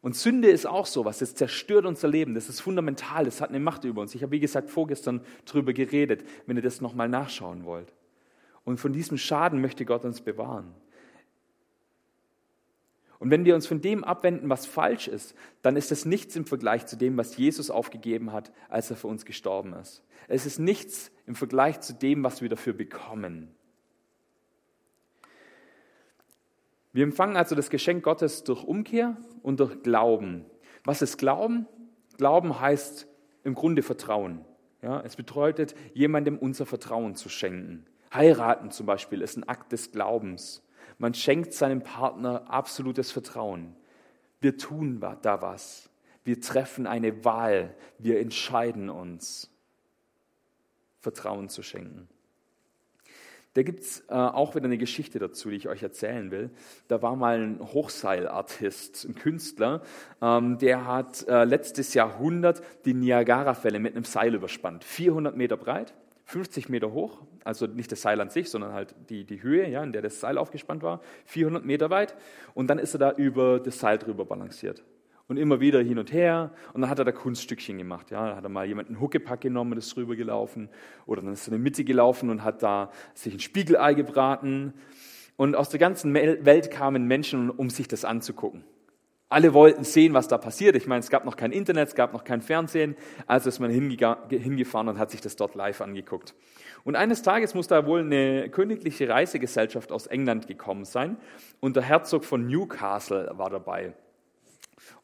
Und Sünde ist auch sowas, es zerstört unser Leben, das ist fundamental, das hat eine Macht über uns. Ich habe, wie gesagt, vorgestern darüber geredet, wenn ihr das nochmal nachschauen wollt. Und von diesem Schaden möchte Gott uns bewahren. Und wenn wir uns von dem abwenden, was falsch ist, dann ist es nichts im Vergleich zu dem, was Jesus aufgegeben hat, als er für uns gestorben ist. Es ist nichts im Vergleich zu dem, was wir dafür bekommen. Wir empfangen also das Geschenk Gottes durch Umkehr und durch Glauben. Was ist Glauben? Glauben heißt im Grunde Vertrauen. Ja, es bedeutet, jemandem unser Vertrauen zu schenken. Heiraten zum Beispiel ist ein Akt des Glaubens. Man schenkt seinem Partner absolutes Vertrauen. Wir tun da was. Wir treffen eine Wahl. Wir entscheiden uns, Vertrauen zu schenken. Da gibt es äh, auch wieder eine Geschichte dazu, die ich euch erzählen will. Da war mal ein Hochseilartist, ein Künstler, ähm, der hat äh, letztes Jahrhundert die Niagara-Fälle mit einem Seil überspannt. 400 Meter breit, 50 Meter hoch, also nicht das Seil an sich, sondern halt die, die Höhe, ja, in der das Seil aufgespannt war, 400 Meter weit. Und dann ist er da über das Seil drüber balanciert und immer wieder hin und her. Und dann hat er da Kunststückchen gemacht. Ja, da hat er mal jemanden Huckepack genommen und ist drüber gelaufen. Oder dann ist er in die Mitte gelaufen und hat da sich ein Spiegelei gebraten. Und aus der ganzen Welt kamen Menschen, um sich das anzugucken. Alle wollten sehen, was da passiert. Ich meine, es gab noch kein Internet, es gab noch kein Fernsehen. Also ist man hingefahren und hat sich das dort live angeguckt. Und eines Tages muss da wohl eine königliche Reisegesellschaft aus England gekommen sein. Und der Herzog von Newcastle war dabei.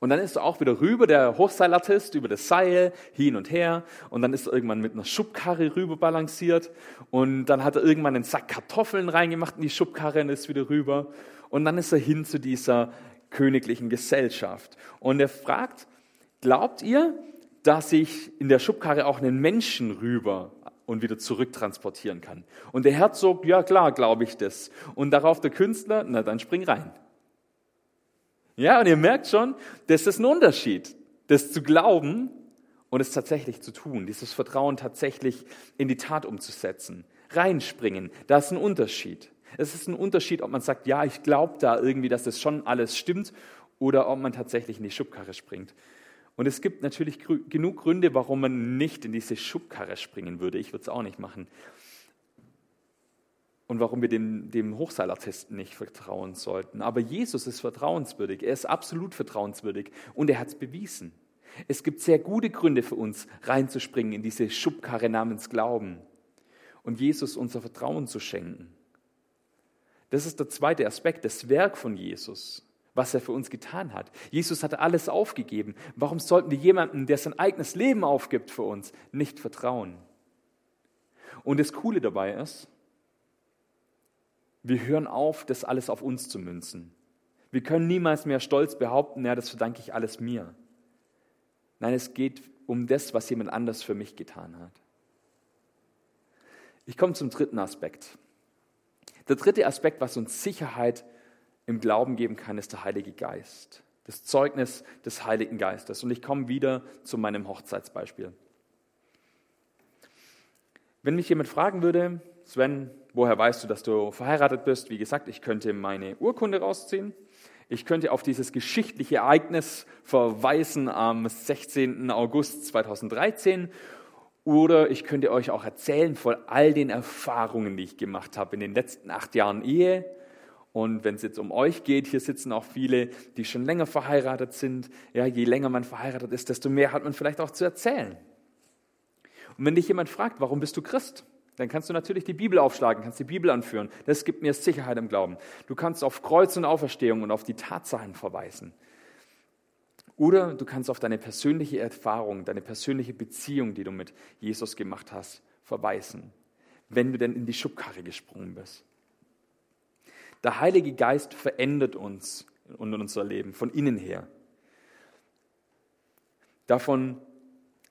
Und dann ist er auch wieder rüber, der Hochseilartist, über das Seil, hin und her. Und dann ist er irgendwann mit einer Schubkarre rüber balanciert. Und dann hat er irgendwann einen Sack Kartoffeln reingemacht in die Schubkarre und ist wieder rüber. Und dann ist er hin zu dieser königlichen Gesellschaft. Und er fragt, glaubt ihr, dass ich in der Schubkarre auch einen Menschen rüber und wieder zurück transportieren kann? Und der Herzog, ja klar, glaube ich das. Und darauf der Künstler, na dann spring rein. Ja, und ihr merkt schon, das ist ein Unterschied, das zu glauben und es tatsächlich zu tun, dieses Vertrauen tatsächlich in die Tat umzusetzen. Reinspringen, da ist ein Unterschied. Es ist ein Unterschied, ob man sagt, ja, ich glaube da irgendwie, dass das schon alles stimmt, oder ob man tatsächlich in die Schubkarre springt. Und es gibt natürlich genug Gründe, warum man nicht in diese Schubkarre springen würde. Ich würde es auch nicht machen und warum wir dem, dem Hochseilartisten nicht vertrauen sollten. Aber Jesus ist vertrauenswürdig, er ist absolut vertrauenswürdig und er hat es bewiesen. Es gibt sehr gute Gründe für uns, reinzuspringen in diese Schubkarre namens Glauben und Jesus unser Vertrauen zu schenken. Das ist der zweite Aspekt, das Werk von Jesus, was er für uns getan hat. Jesus hat alles aufgegeben. Warum sollten wir jemandem, der sein eigenes Leben aufgibt für uns, nicht vertrauen? Und das Coole dabei ist, wir hören auf, das alles auf uns zu münzen. Wir können niemals mehr stolz behaupten, ja, das verdanke ich alles mir. Nein, es geht um das, was jemand anders für mich getan hat. Ich komme zum dritten Aspekt. Der dritte Aspekt, was uns Sicherheit im Glauben geben kann, ist der Heilige Geist. Das Zeugnis des Heiligen Geistes. Und ich komme wieder zu meinem Hochzeitsbeispiel. Wenn mich jemand fragen würde, Sven, woher weißt du, dass du verheiratet bist? Wie gesagt, ich könnte meine Urkunde rausziehen. Ich könnte auf dieses geschichtliche Ereignis verweisen am 16. August 2013 oder ich könnte euch auch erzählen von all den Erfahrungen, die ich gemacht habe in den letzten acht Jahren Ehe. Und wenn es jetzt um euch geht, hier sitzen auch viele, die schon länger verheiratet sind. Ja, je länger man verheiratet ist, desto mehr hat man vielleicht auch zu erzählen. Und wenn dich jemand fragt, warum bist du Christ? Dann kannst du natürlich die Bibel aufschlagen, kannst die Bibel anführen. Das gibt mir Sicherheit im Glauben. Du kannst auf Kreuz und Auferstehung und auf die Tatsachen verweisen. Oder du kannst auf deine persönliche Erfahrung, deine persönliche Beziehung, die du mit Jesus gemacht hast, verweisen, wenn du denn in die Schubkarre gesprungen bist. Der Heilige Geist verändert uns und unser Leben von innen her. Davon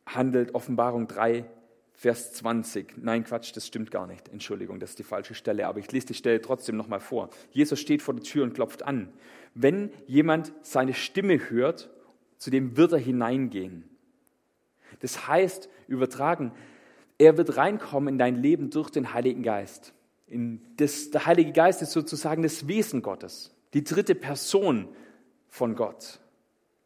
handelt Offenbarung 3, Vers 20. Nein, Quatsch, das stimmt gar nicht. Entschuldigung, das ist die falsche Stelle. Aber ich lese die Stelle trotzdem nochmal vor. Jesus steht vor der Tür und klopft an. Wenn jemand seine Stimme hört, zu dem wird er hineingehen. Das heißt, übertragen, er wird reinkommen in dein Leben durch den Heiligen Geist. Das, der Heilige Geist ist sozusagen das Wesen Gottes, die dritte Person von Gott.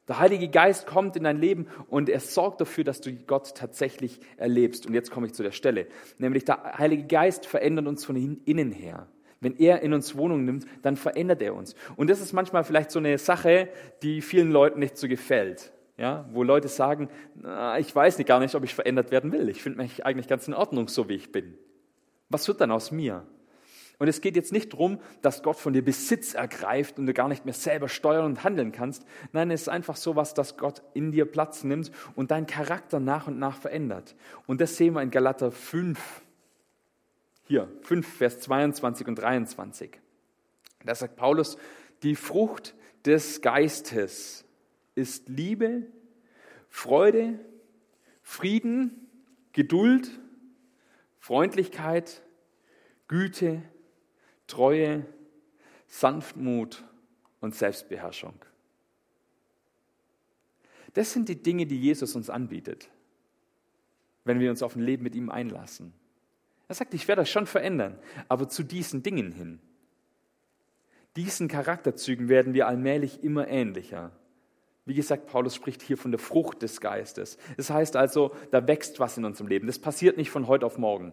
Der Heilige Geist kommt in dein Leben und er sorgt dafür, dass du Gott tatsächlich erlebst. Und jetzt komme ich zu der Stelle. Nämlich der Heilige Geist verändert uns von innen her. Wenn er in uns Wohnung nimmt, dann verändert er uns. Und das ist manchmal vielleicht so eine Sache, die vielen Leuten nicht so gefällt. Ja, wo Leute sagen, na, ich weiß nicht, gar nicht, ob ich verändert werden will. Ich finde mich eigentlich ganz in Ordnung, so wie ich bin. Was wird dann aus mir? Und es geht jetzt nicht darum, dass Gott von dir Besitz ergreift und du gar nicht mehr selber steuern und handeln kannst. Nein, es ist einfach so was, dass Gott in dir Platz nimmt und deinen Charakter nach und nach verändert. Und das sehen wir in Galater 5. Hier, 5, Vers 22 und 23. Da sagt Paulus, die Frucht des Geistes ist Liebe, Freude, Frieden, Geduld, Freundlichkeit, Güte, Treue, Sanftmut und Selbstbeherrschung. Das sind die Dinge, die Jesus uns anbietet, wenn wir uns auf ein Leben mit ihm einlassen. Er sagt, ich werde euch schon verändern, aber zu diesen Dingen hin. Diesen Charakterzügen werden wir allmählich immer ähnlicher. Wie gesagt, Paulus spricht hier von der Frucht des Geistes. Das heißt also, da wächst was in unserem Leben. Das passiert nicht von heute auf morgen.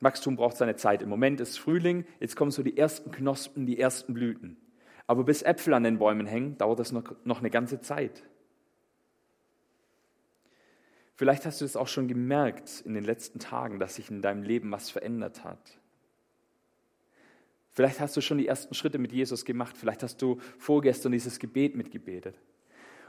Wachstum braucht seine Zeit. Im Moment ist Frühling, jetzt kommen so die ersten Knospen, die ersten Blüten. Aber bis Äpfel an den Bäumen hängen, dauert das noch, noch eine ganze Zeit. Vielleicht hast du es auch schon gemerkt in den letzten Tagen, dass sich in deinem Leben was verändert hat. Vielleicht hast du schon die ersten Schritte mit Jesus gemacht. Vielleicht hast du vorgestern dieses Gebet mitgebetet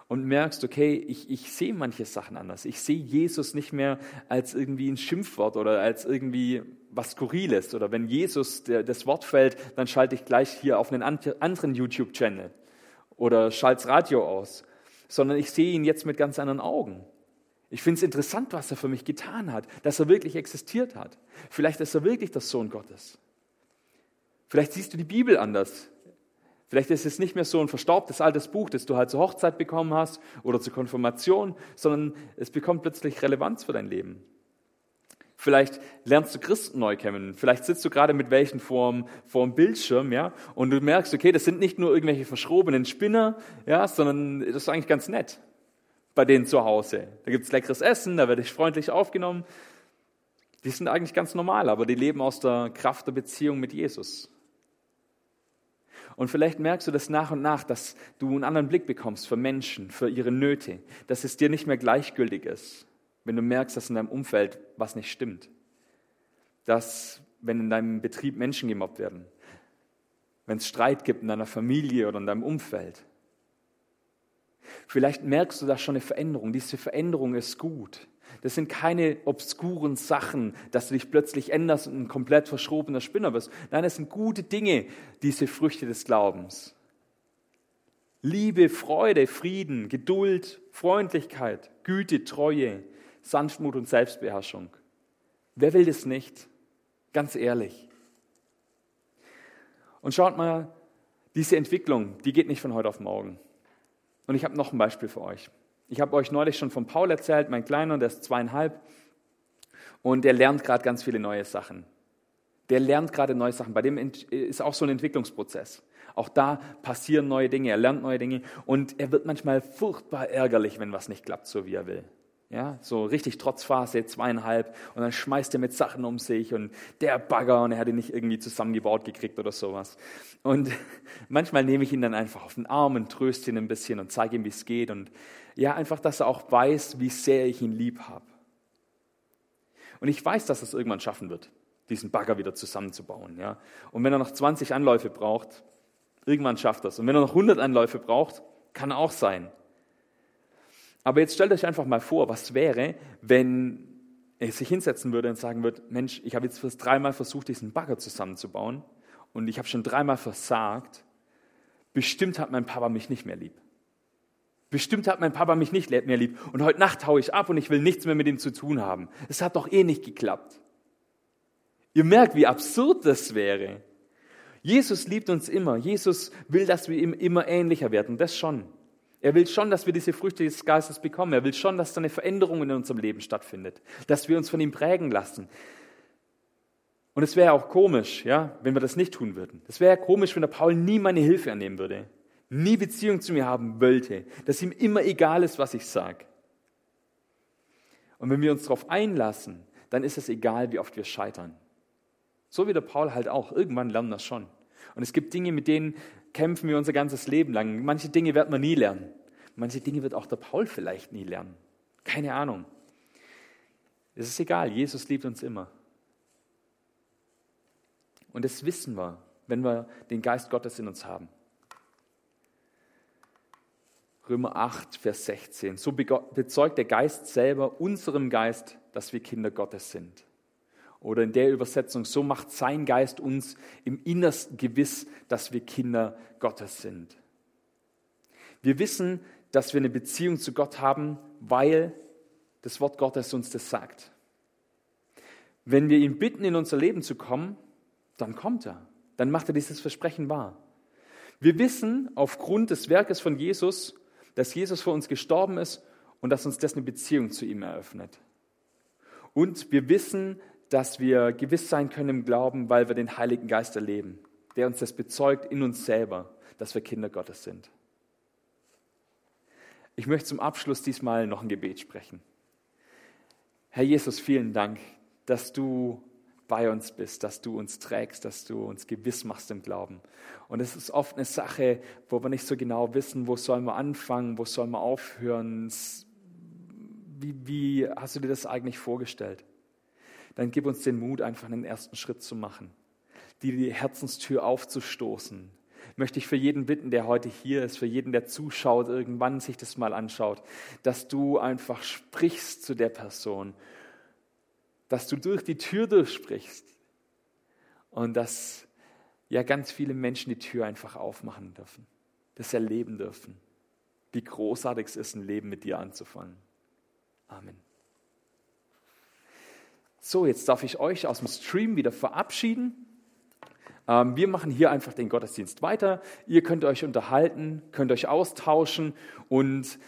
und merkst, okay, ich, ich sehe manche Sachen anders. Ich sehe Jesus nicht mehr als irgendwie ein Schimpfwort oder als irgendwie was Skurriles. Oder wenn Jesus das Wort fällt, dann schalte ich gleich hier auf einen anderen YouTube-Channel oder schalte das Radio aus. Sondern ich sehe ihn jetzt mit ganz anderen Augen. Ich finde es interessant, was er für mich getan hat, dass er wirklich existiert hat. Vielleicht ist er wirklich der Sohn Gottes. Vielleicht siehst du die Bibel anders. Vielleicht ist es nicht mehr so ein verstaubtes altes Buch, das du halt zur Hochzeit bekommen hast oder zur Konfirmation, sondern es bekommt plötzlich Relevanz für dein Leben. Vielleicht lernst du Christen neu kennen. Vielleicht sitzt du gerade mit welchen vorm, vorm Bildschirm, ja, und du merkst, okay, das sind nicht nur irgendwelche verschrobenen Spinner, ja, sondern das ist eigentlich ganz nett bei denen zu Hause. Da gibt's leckeres Essen, da werde ich freundlich aufgenommen. Die sind eigentlich ganz normal, aber die leben aus der Kraft der Beziehung mit Jesus. Und vielleicht merkst du das nach und nach, dass du einen anderen Blick bekommst für Menschen, für ihre Nöte, dass es dir nicht mehr gleichgültig ist, wenn du merkst, dass in deinem Umfeld was nicht stimmt. Dass, wenn in deinem Betrieb Menschen gemobbt werden, wenn es Streit gibt in deiner Familie oder in deinem Umfeld. Vielleicht merkst du da schon eine Veränderung. Diese Veränderung ist gut. Das sind keine obskuren Sachen, dass du dich plötzlich änderst und ein komplett verschrobener Spinner wirst. Nein, es sind gute Dinge, diese Früchte des Glaubens. Liebe, Freude, Frieden, Geduld, Freundlichkeit, Güte, Treue, Sanftmut und Selbstbeherrschung. Wer will das nicht? Ganz ehrlich. Und schaut mal, diese Entwicklung, die geht nicht von heute auf morgen. Und ich habe noch ein Beispiel für euch. Ich habe euch neulich schon von Paul erzählt, mein Kleiner, der ist zweieinhalb. Und der lernt gerade ganz viele neue Sachen. Der lernt gerade neue Sachen. Bei dem ist auch so ein Entwicklungsprozess. Auch da passieren neue Dinge, er lernt neue Dinge und er wird manchmal furchtbar ärgerlich, wenn was nicht klappt, so wie er will. Ja, so richtig Trotzphase, zweieinhalb, und dann schmeißt er mit Sachen um sich und der Bagger und er hat ihn nicht irgendwie zusammengebaut gekriegt oder sowas. Und manchmal nehme ich ihn dann einfach auf den Arm und tröste ihn ein bisschen und zeige ihm, wie es geht und ja, einfach, dass er auch weiß, wie sehr ich ihn lieb habe. Und ich weiß, dass er es irgendwann schaffen wird, diesen Bagger wieder zusammenzubauen. Ja. Und wenn er noch 20 Anläufe braucht, irgendwann schafft er es. Und wenn er noch 100 Anläufe braucht, kann auch sein. Aber jetzt stellt euch einfach mal vor, was wäre, wenn er sich hinsetzen würde und sagen würde, Mensch, ich habe jetzt fürs dreimal versucht, diesen Bagger zusammenzubauen und ich habe schon dreimal versagt. Bestimmt hat mein Papa mich nicht mehr lieb. Bestimmt hat mein Papa mich nicht mehr lieb. Und heute Nacht haue ich ab und ich will nichts mehr mit ihm zu tun haben. Es hat doch eh nicht geklappt. Ihr merkt, wie absurd das wäre. Jesus liebt uns immer. Jesus will, dass wir ihm immer ähnlicher werden. Das schon. Er will schon, dass wir diese Früchte des Geistes bekommen. Er will schon, dass da eine Veränderung in unserem Leben stattfindet. Dass wir uns von ihm prägen lassen. Und es wäre auch komisch, ja, wenn wir das nicht tun würden. Es wäre komisch, wenn der Paul nie meine Hilfe annehmen würde nie Beziehung zu mir haben wollte, dass ihm immer egal ist, was ich sage. Und wenn wir uns darauf einlassen, dann ist es egal, wie oft wir scheitern. So wie der Paul halt auch. Irgendwann lernen wir das schon. Und es gibt Dinge, mit denen kämpfen wir unser ganzes Leben lang. Manche Dinge wird man nie lernen. Manche Dinge wird auch der Paul vielleicht nie lernen. Keine Ahnung. Es ist egal. Jesus liebt uns immer. Und das wissen wir, wenn wir den Geist Gottes in uns haben. Römer 8, Vers 16. So bezeugt der Geist selber unserem Geist, dass wir Kinder Gottes sind. Oder in der Übersetzung, so macht sein Geist uns im Innersten gewiss, dass wir Kinder Gottes sind. Wir wissen, dass wir eine Beziehung zu Gott haben, weil das Wort Gottes uns das sagt. Wenn wir ihn bitten, in unser Leben zu kommen, dann kommt er. Dann macht er dieses Versprechen wahr. Wir wissen aufgrund des Werkes von Jesus, dass Jesus für uns gestorben ist und dass uns das eine Beziehung zu ihm eröffnet. Und wir wissen, dass wir gewiss sein können im Glauben, weil wir den Heiligen Geist erleben, der uns das bezeugt in uns selber, dass wir Kinder Gottes sind. Ich möchte zum Abschluss diesmal noch ein Gebet sprechen. Herr Jesus, vielen Dank, dass du bei uns bist, dass du uns trägst, dass du uns gewiss machst im Glauben. Und es ist oft eine Sache, wo wir nicht so genau wissen, wo sollen wir anfangen, wo sollen wir aufhören. Wie, wie hast du dir das eigentlich vorgestellt? Dann gib uns den Mut, einfach einen ersten Schritt zu machen, die Herzenstür aufzustoßen. Möchte ich für jeden bitten, der heute hier ist, für jeden, der zuschaut, irgendwann sich das mal anschaut, dass du einfach sprichst zu der Person dass du durch die Tür durchsprichst und dass ja ganz viele Menschen die Tür einfach aufmachen dürfen, das erleben dürfen, wie großartig es ist, ein Leben mit dir anzufangen. Amen. So, jetzt darf ich euch aus dem Stream wieder verabschieden. Ähm, wir machen hier einfach den Gottesdienst weiter. Ihr könnt euch unterhalten, könnt euch austauschen und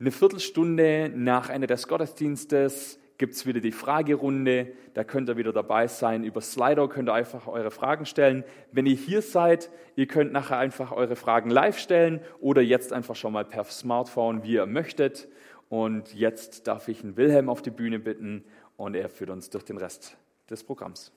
eine Viertelstunde nach Ende des Gottesdienstes gibt es wieder die Fragerunde. Da könnt ihr wieder dabei sein. Über Slido könnt ihr einfach eure Fragen stellen. Wenn ihr hier seid, ihr könnt nachher einfach eure Fragen live stellen oder jetzt einfach schon mal per Smartphone, wie ihr möchtet. Und jetzt darf ich einen Wilhelm auf die Bühne bitten und er führt uns durch den Rest des Programms.